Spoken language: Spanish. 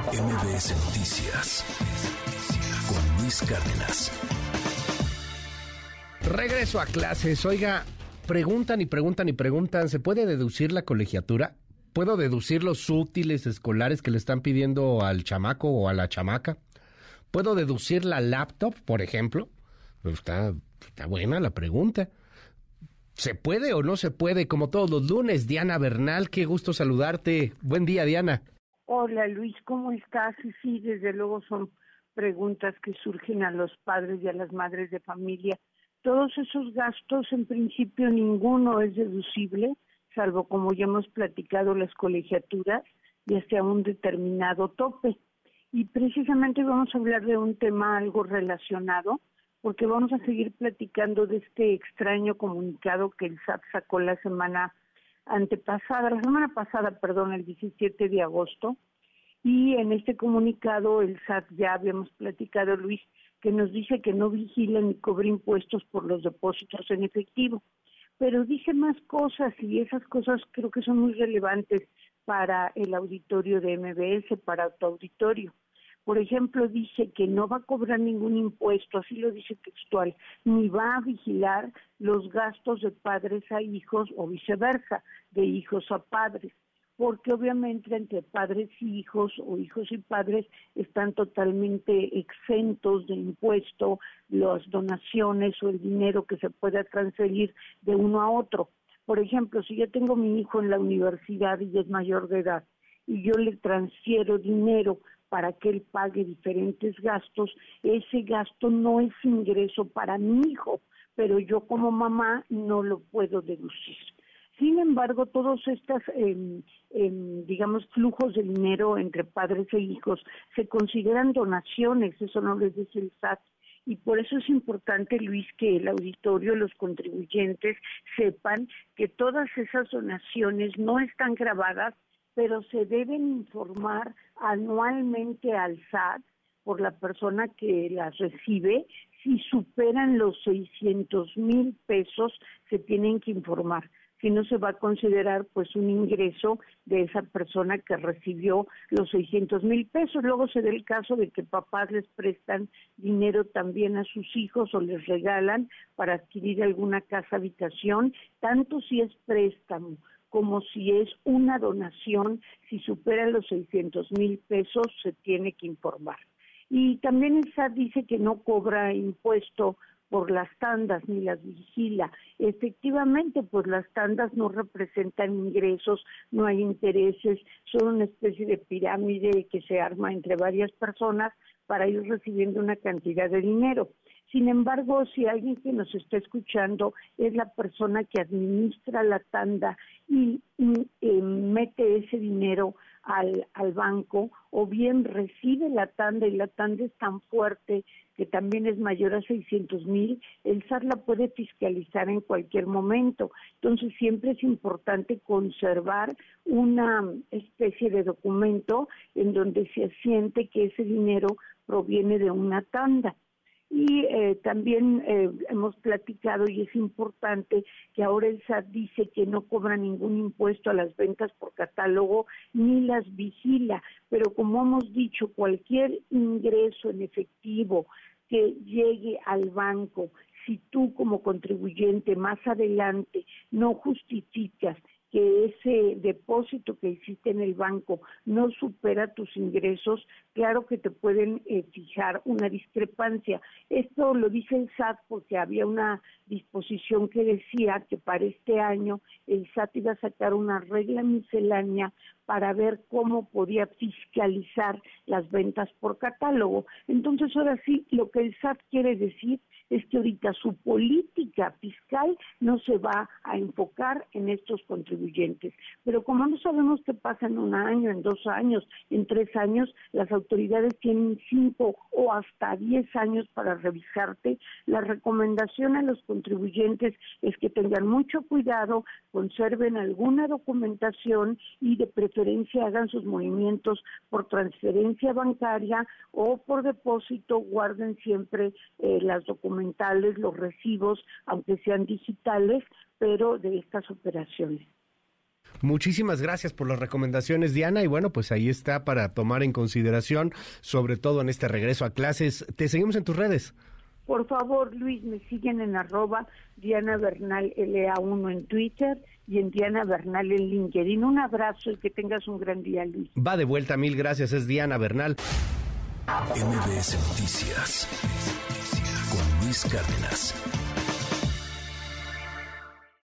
MBS Noticias con Luis Cárdenas. Regreso a clases. Oiga, preguntan y preguntan y preguntan, ¿se puede deducir la colegiatura? ¿Puedo deducir los útiles escolares que le están pidiendo al chamaco o a la chamaca? ¿Puedo deducir la laptop, por ejemplo? Pues está, está buena la pregunta. ¿Se puede o no se puede? Como todos los lunes, Diana Bernal, qué gusto saludarte. Buen día, Diana. Hola Luis, ¿cómo estás? Y sí, desde luego son preguntas que surgen a los padres y a las madres de familia. Todos esos gastos, en principio, ninguno es deducible, salvo como ya hemos platicado las colegiaturas y hasta un determinado tope. Y precisamente vamos a hablar de un tema algo relacionado, porque vamos a seguir platicando de este extraño comunicado que el SAT sacó la semana antepasada, la semana pasada, perdón, el 17 de agosto, y en este comunicado el SAT ya habíamos platicado, Luis, que nos dice que no vigila ni cobra impuestos por los depósitos en efectivo. Pero dice más cosas y esas cosas creo que son muy relevantes para el auditorio de MBS, para tu auditorio. Por ejemplo, dice que no va a cobrar ningún impuesto, así lo dice textual, ni va a vigilar los gastos de padres a hijos o viceversa, de hijos a padres, porque obviamente entre padres y hijos o hijos y padres están totalmente exentos de impuesto las donaciones o el dinero que se pueda transferir de uno a otro. Por ejemplo, si yo tengo mi hijo en la universidad y es mayor de edad y yo le transfiero dinero para que él pague diferentes gastos, ese gasto no es ingreso para mi hijo, pero yo como mamá no lo puedo deducir. Sin embargo, todos estos, em, em, digamos, flujos de dinero entre padres e hijos se consideran donaciones, eso no les dice el SAT. Y por eso es importante, Luis, que el auditorio, los contribuyentes sepan que todas esas donaciones no están grabadas pero se deben informar anualmente al SAT por la persona que las recibe. Si superan los 600 mil pesos, se tienen que informar. Si no, se va a considerar pues un ingreso de esa persona que recibió los 600 mil pesos. Luego se da el caso de que papás les prestan dinero también a sus hijos o les regalan para adquirir alguna casa habitación, tanto si es préstamo como si es una donación, si supera los 600 mil pesos se tiene que informar. Y también el SAT dice que no cobra impuesto por las tandas ni las vigila. Efectivamente, pues las tandas no representan ingresos, no hay intereses, son una especie de pirámide que se arma entre varias personas para ir recibiendo una cantidad de dinero. Sin embargo, si alguien que nos está escuchando es la persona que administra la tanda y, eh, mete ese dinero al, banco, o bien recibe la tanda y la tanda es tan fuerte que también es mayor a 600 mil, el SAT la puede fiscalizar en cualquier momento. Entonces siempre es importante conservar una especie de documento en donde se asiente que ese dinero proviene de una tanda. Y eh, también eh, hemos platicado y es importante que ahora el SAT dice que no cobra ningún impuesto a las ventas por catálogo ni las vigila, pero como hemos dicho, cualquier ingreso en efectivo que llegue al banco, si tú como contribuyente más adelante no justificas que ese depósito que hiciste en el banco no supera tus ingresos, claro que te pueden eh, fijar una discrepancia. Esto lo dice el SAT porque había una disposición que decía que para este año el SAT iba a sacar una regla miscelánea para ver cómo podía fiscalizar las ventas por catálogo. Entonces, ahora sí, lo que el SAT quiere decir es que ahorita su política fiscal no se va a enfocar en estos contribuyentes. Pero como no sabemos qué pasa en un año, en dos años, en tres años, las autoridades tienen cinco o hasta diez años para revisarte. La recomendación a los contribuyentes es que tengan mucho cuidado, conserven alguna documentación y de preferencia hagan sus movimientos por transferencia bancaria o por depósito, guarden siempre eh, las documentaciones los recibos, aunque sean digitales, pero de estas operaciones. Muchísimas gracias por las recomendaciones, Diana. Y bueno, pues ahí está para tomar en consideración, sobre todo en este regreso a clases. Te seguimos en tus redes. Por favor, Luis, me siguen en arroba Diana Bernal LA1 en Twitter y en Diana Bernal en LinkedIn. Un abrazo y que tengas un gran día, Luis. Va de vuelta, mil gracias. Es Diana Bernal. MBS Noticias Cárdenas.